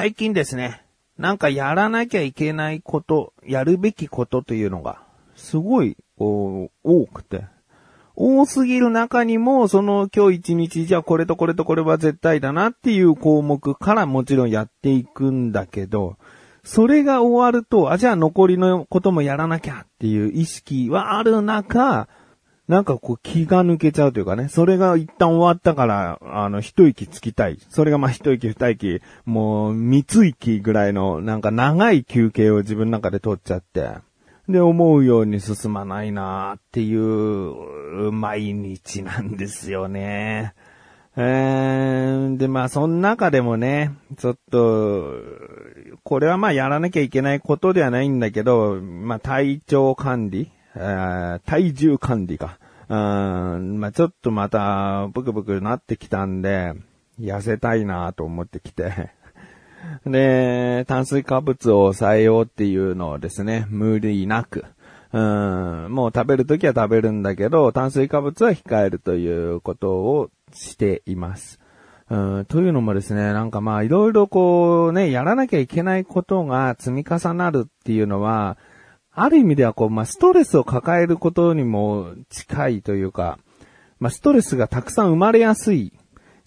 最近ですね、なんかやらなきゃいけないこと、やるべきことというのが、すごい、多くて。多すぎる中にも、その今日一日じゃあこれとこれとこれは絶対だなっていう項目からもちろんやっていくんだけど、それが終わると、あ、じゃあ残りのこともやらなきゃっていう意識はある中、なんかこう気が抜けちゃうというかね、それが一旦終わったから、あの、一息つきたい。それがまあ一息二息、もう三つ息ぐらいのなんか長い休憩を自分の中で取っちゃって、で、思うように進まないなっていう毎日なんですよね。えー、で、まあ、その中でもね、ちょっと、これはまあやらなきゃいけないことではないんだけど、まあ体調管理、体重管理か。うん、まあちょっとまた、ブクブクなってきたんで、痩せたいなと思ってきて。で、炭水化物を抑えようっていうのをですね、無理なく。うん、もう食べるときは食べるんだけど、炭水化物は控えるということをしています。うん、というのもですね、なんかまあいろいろこうね、やらなきゃいけないことが積み重なるっていうのは、ある意味ではこう、まあストレスを抱えることにも近いというか、まあストレスがたくさん生まれやすい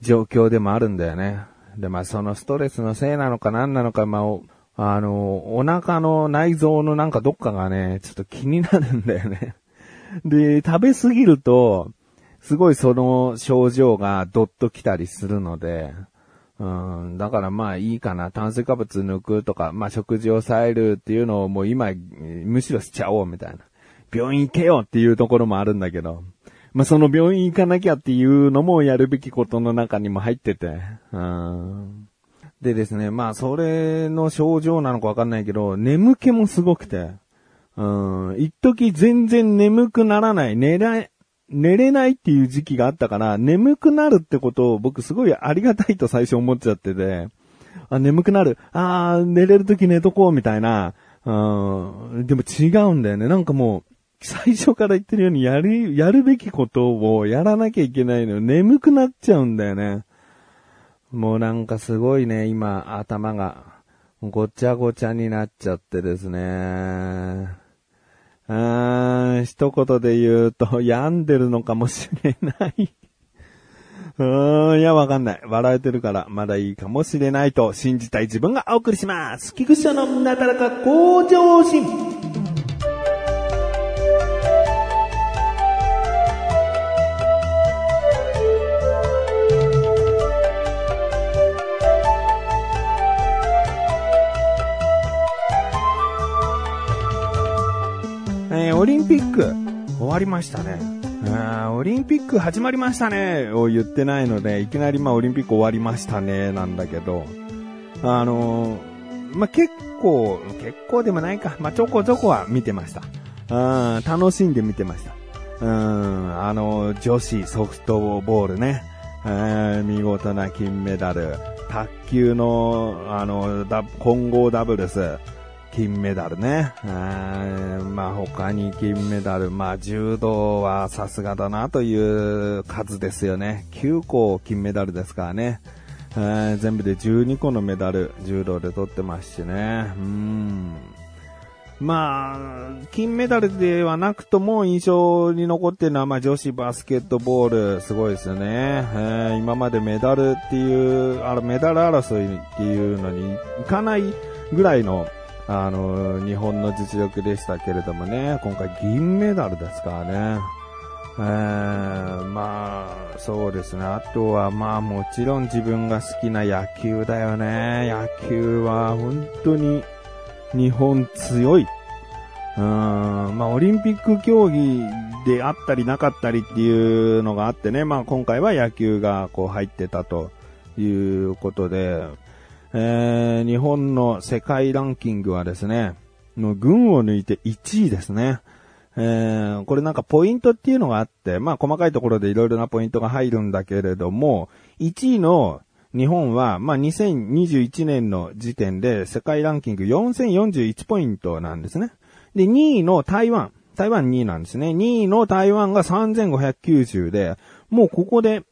状況でもあるんだよね。で、まあそのストレスのせいなのか何なのか、まあお、あの、お腹の内臓のなんかどっかがね、ちょっと気になるんだよね。で、食べ過ぎると、すごいその症状がどっと来たりするので、うん、だからまあいいかな。炭水化物抜くとか、まあ食事を抑えるっていうのをもう今、むしろしちゃおうみたいな。病院行けよっていうところもあるんだけど、まあその病院行かなきゃっていうのもやるべきことの中にも入ってて、うん。でですね、まあそれの症状なのかわかんないけど、眠気もすごくて、うん、一時全然眠くならない、寝ら、寝れないっていう時期があったから、眠くなるってことを僕すごいありがたいと最初思っちゃってて、あ、眠くなる。あー寝れるとき寝とこうみたいな、うん、でも違うんだよね。なんかもう、最初から言ってるようにやる、やるべきことをやらなきゃいけないのよ。眠くなっちゃうんだよね。もうなんかすごいね、今、頭が、ごちゃごちゃになっちゃってですね。一言で言うと、病んでるのかもしれない。うーん、いや、わかんない。笑えてるから、まだいいかもしれないと信じたい自分がお送りします。菊池のなだらか向上心。えオリンピック終わりましたね。あオリンピック始まりましたねを言ってないので、いきなりまあオリンピック終わりましたねなんだけど、あのーまあ結構、結構でもないか、まあちょこちょこは見てました。うん楽しんで見てました。うん、あの、女子ソフトボールね、え見事な金メダル。卓球の、あの、混合ダブルス、金メダルね。まあ他に金メダル、まあ柔道はさすがだなという数ですよね。9個金メダルですからね。全部で12個のメダル、柔道で取ってますしね。うん。まあ、金メダルではなくとも印象に残ってるのは、まあ女子バスケットボール、すごいですよね。えー今までメダルっていう、あのメダル争いっていうのにいかないぐらいの、あの、日本の実力でしたけれどもね、今回銀メダルですからね。えーまあ、そうですね。あとは、まあもちろん自分が好きな野球だよね。野球は本当に日本強い。うん、まあオリンピック競技であったりなかったりっていうのがあってね。まあ今回は野球がこう入ってたということで、えー日本の世界ランキングはですね、の群を抜いて1位ですね。えーこれなんかポイントっていうのがあって、まあ細かいところでいろいろなポイントが入るんだけれども、1位の日本は、まあ2021年の時点で世界ランキング4041ポイントなんですね。で、2位の台湾、台湾2位なんですね。2位の台湾が3590で、もうここで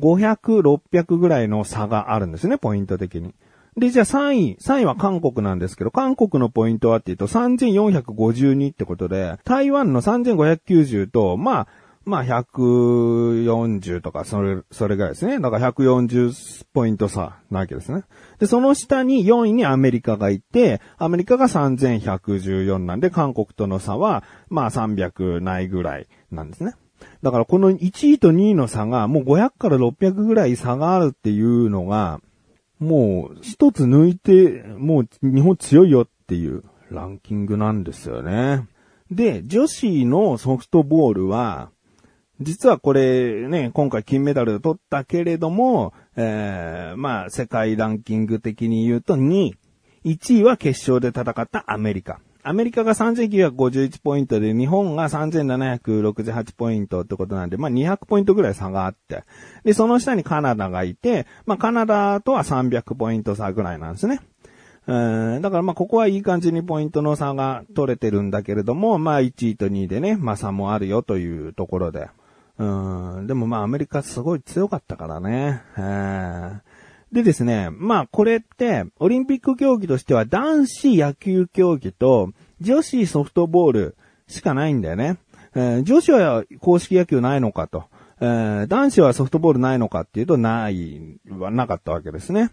500、600ぐらいの差があるんですね、ポイント的に。で、じゃあ3位、3位は韓国なんですけど、韓国のポイントはっていうと3452ってことで、台湾の3590と、まあ、まあ、140とか、それ、それぐらいですね。だから140ポイント差なわけですね。で、その下に4位にアメリカがいて、アメリカが3114なんで、韓国との差は、まあ300ないぐらいなんですね。だからこの1位と2位の差が、もう500から600ぐらい差があるっていうのが、もう一つ抜いて、もう日本強いよっていうランキングなんですよね。で、女子のソフトボールは、実はこれね、今回金メダル取ったけれども、えー、まあ、世界ランキング的に言うと2位。1位は決勝で戦ったアメリカ。アメリカが3951ポイントで、日本が3768ポイントってことなんで、まあ200ポイントぐらい差があって。で、その下にカナダがいて、まあカナダとは300ポイント差ぐらいなんですね。うんだからまあここはいい感じにポイントの差が取れてるんだけれども、まあ1位と2位でね、まあ差もあるよというところで。うん、でもまあアメリカすごい強かったからね。でですね、まあこれって、オリンピック競技としては男子野球競技と女子ソフトボールしかないんだよね。えー、女子は公式野球ないのかと。えー、男子はソフトボールないのかっていうとない、はなかったわけですね。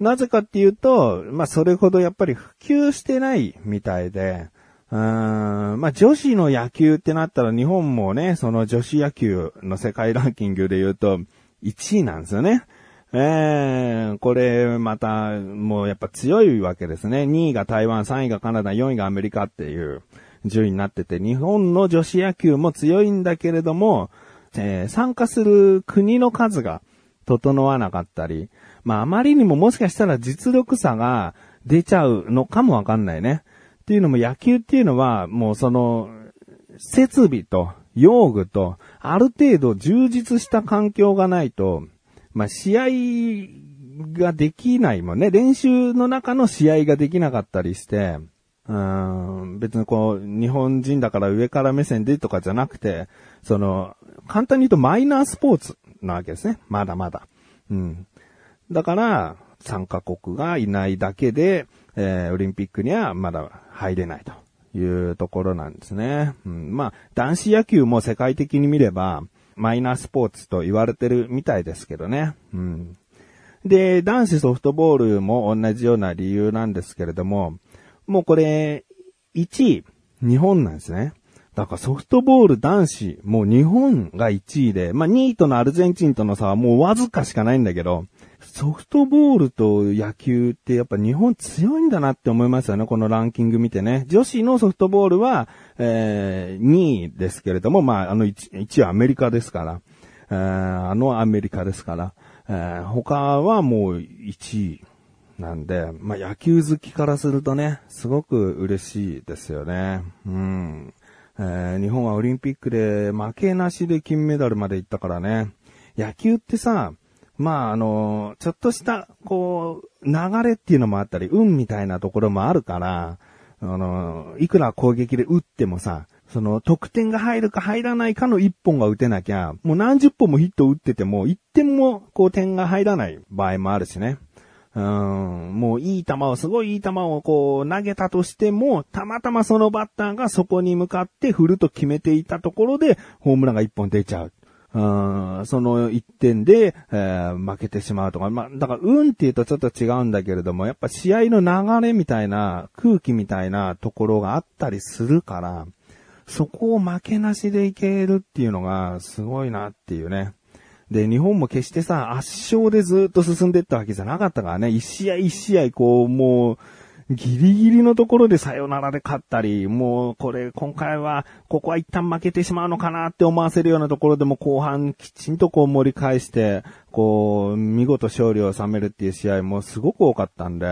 なぜかっていうと、まあそれほどやっぱり普及してないみたいで、うーん、まあ、女子の野球ってなったら日本もね、その女子野球の世界ランキングで言うと1位なんですよね。えー、これまたもうやっぱ強いわけですね。2位が台湾、3位がカナダ、4位がアメリカっていう順位になってて、日本の女子野球も強いんだけれども、えー、参加する国の数が整わなかったり、まああまりにももしかしたら実力差が出ちゃうのかもわかんないね。っていうのも野球っていうのは、もうその、設備と用具と、ある程度充実した環境がないと、まあ、試合ができないもんね。練習の中の試合ができなかったりして、うん、別にこう、日本人だから上から目線でとかじゃなくて、その、簡単に言うとマイナースポーツなわけですね。まだまだ。うん。だから、参加国がいないだけで、えー、オリンピックにはまだ入れないというところなんですね。うん、まあ、男子野球も世界的に見れば、マイナースポーツと言われてるみたいですけどね。うん。で、男子ソフトボールも同じような理由なんですけれども、もうこれ、1位、日本なんですね。だからソフトボール男子、もう日本が1位で、まあ2位とのアルゼンチンとの差はもうわずかしかないんだけど、ソフトボールと野球ってやっぱ日本強いんだなって思いますよね、このランキング見てね。女子のソフトボールは、えー、2位ですけれども、まあ、あの 1, 1位はアメリカですから、えー、あのアメリカですから、えー、他はもう1位なんで、まあ、野球好きからするとね、すごく嬉しいですよね。うん。えー、日本はオリンピックで負けなしで金メダルまで行ったからね。野球ってさ、まあ、あの、ちょっとした、こう、流れっていうのもあったり、運みたいなところもあるから、あの、いくら攻撃で打ってもさ、その、得点が入るか入らないかの一本が打てなきゃ、もう何十本もヒット打ってても、一点も、こう、点が入らない場合もあるしね。うん、もういい球を、すごいいい球をこう投げたとしても、たまたまそのバッターがそこに向かって振ると決めていたところで、ホームランが一本出ちゃう。うん、その一点で、えー、負けてしまうとか、まあ、だから運って言うとちょっと違うんだけれども、やっぱ試合の流れみたいな、空気みたいなところがあったりするから、そこを負けなしでいけるっていうのがすごいなっていうね。で、日本も決してさ、圧勝でずっと進んでったわけじゃなかったからね、一試合一試合こう、もう、ギリギリのところでさよならで勝ったり、もうこれ今回は、ここは一旦負けてしまうのかなって思わせるようなところでも後半きちんとこう盛り返して、こう、見事勝利を収めるっていう試合もすごく多かったんで、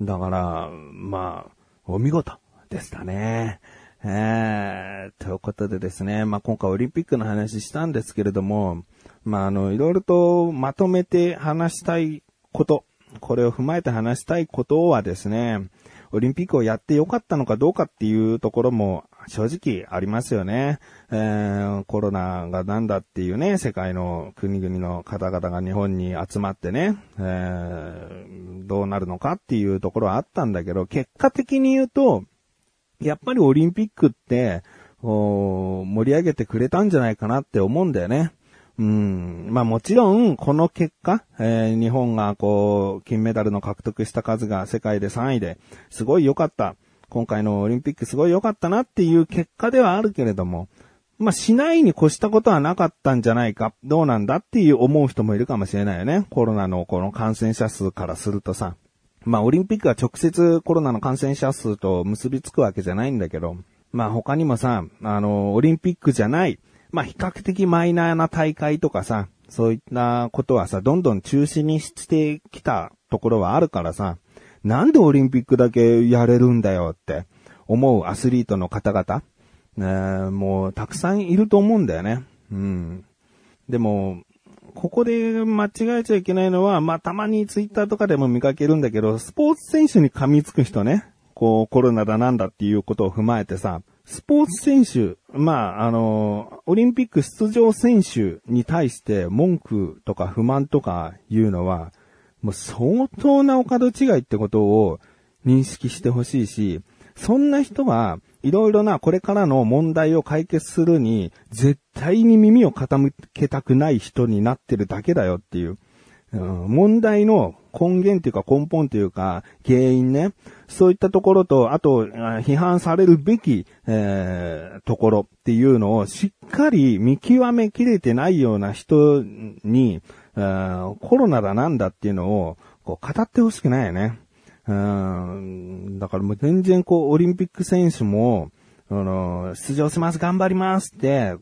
だから、まあ、お見事でしたね。えー、ということでですね、まあ今回オリンピックの話したんですけれども、まああの、いろいろとまとめて話したいこと、これを踏まえて話したいことはですね、オリンピックをやってよかったのかどうかっていうところも正直ありますよね。えー、コロナがなんだっていうね、世界の国々の方々が日本に集まってね、えー、どうなるのかっていうところはあったんだけど、結果的に言うと、やっぱりオリンピックって、盛り上げてくれたんじゃないかなって思うんだよね。うん。まあもちろん、この結果、えー、日本がこう、金メダルの獲得した数が世界で3位で、すごい良かった。今回のオリンピックすごい良かったなっていう結果ではあるけれども、まあ、しないに越したことはなかったんじゃないか、どうなんだっていう思う人もいるかもしれないよね。コロナのこの感染者数からするとさ。まあ、オリンピックは直接コロナの感染者数と結びつくわけじゃないんだけど、まあ他にもさ、あの、オリンピックじゃない、まあ比較的マイナーな大会とかさ、そういったことはさ、どんどん中止にしてきたところはあるからさ、なんでオリンピックだけやれるんだよって思うアスリートの方々、ね、もうたくさんいると思うんだよね。うん。でも、ここで間違えちゃいけないのは、まあ、たまにツイッターとかでも見かけるんだけど、スポーツ選手に噛みつく人ね。こう、コロナだなんだっていうことを踏まえてさ、スポーツ選手、まあ、あの、オリンピック出場選手に対して文句とか不満とかいうのは、もう相当なお門違いってことを認識してほしいし、そんな人はいろいろなこれからの問題を解決するに絶対に耳を傾けたくない人になってるだけだよっていう。うん、問題の根源というか根本というか原因ね。そういったところと、あと、批判されるべき、えー、ところっていうのをしっかり見極めきれてないような人に、コロナだなんだっていうのを、こう、語ってほしくないよね。うん、だからもう全然こう、オリンピック選手も、あの、出場します、頑張りますって、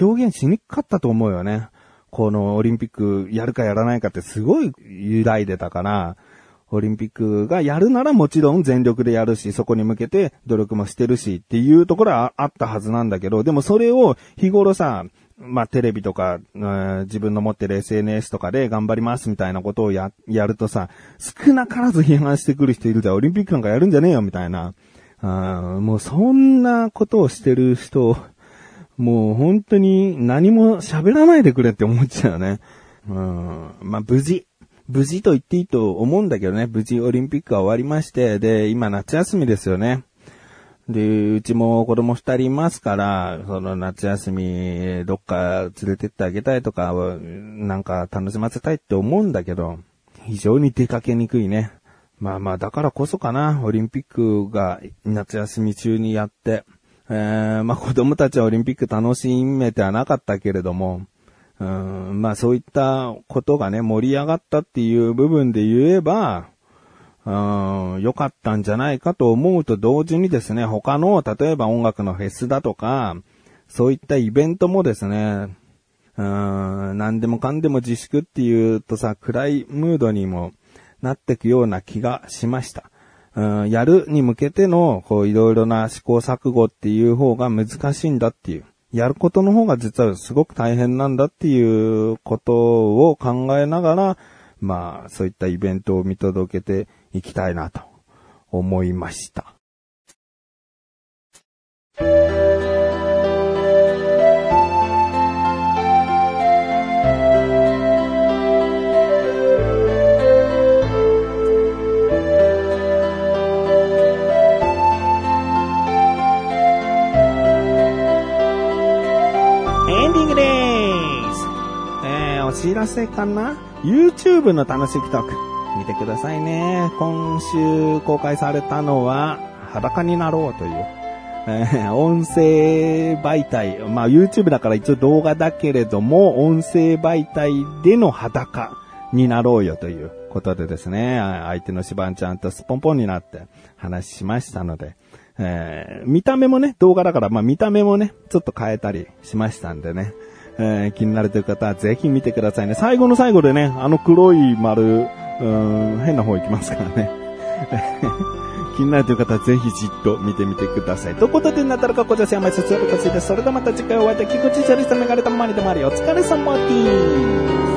表現しにくかったと思うよね。このオリンピックやるかやらないかってすごい揺らいでたから、オリンピックがやるならもちろん全力でやるし、そこに向けて努力もしてるしっていうところはあったはずなんだけど、でもそれを日頃さ、まあ、テレビとか、うん、自分の持ってる SNS とかで頑張りますみたいなことをや、やるとさ、少なからず批判してくる人いるじゃん。オリンピックなんかやるんじゃねえよみたいな。あもうそんなことをしてる人、もう本当に何も喋らないでくれって思っちゃうね。うん、まあ、無事。無事と言っていいと思うんだけどね。無事オリンピックは終わりまして、で、今夏休みですよね。で、うちも子供二人いますから、その夏休み、どっか連れてってあげたいとか、なんか楽しませたいって思うんだけど、非常に出かけにくいね。まあまあ、だからこそかな、オリンピックが夏休み中にやって、えー、まあ子供たちはオリンピック楽しめてはなかったけれども、うん、まあそういったことがね、盛り上がったっていう部分で言えば、うん、良かったんじゃないかと思うと同時にですね、他の、例えば音楽のフェスだとか、そういったイベントもですね、うん、何でもかんでも自粛っていうとさ、暗いムードにもなってくような気がしました。うん、やるに向けての、こう、いろいろな試行錯誤っていう方が難しいんだっていう。やることの方が実はすごく大変なんだっていうことを考えながら、まあ、そういったイベントを見届けていきたいなと思いました。です。え、お知らせかな ?YouTube の楽しいトーク。見てくださいね。今週公開されたのは、裸になろうという。えー、音声媒体。まあ YouTube だから一応動画だけれども、音声媒体での裸になろうよということでですね、相手のシバンちゃんとスポンポンになって話しましたので、えー、見た目もね、動画だから、まあ見た目もね、ちょっと変えたりしましたんでね、えー、気になるという方はぜひ見てくださいね。最後の最後でね、あの黒い丸、うん、変な方行きますからね。気になるという方はぜひじっと見てみてください。ということで、なったらかこちゃせやまいさつよろかついです。それではまた次回お会いできくちじゃりさめがれたまりでもありお疲れ様です。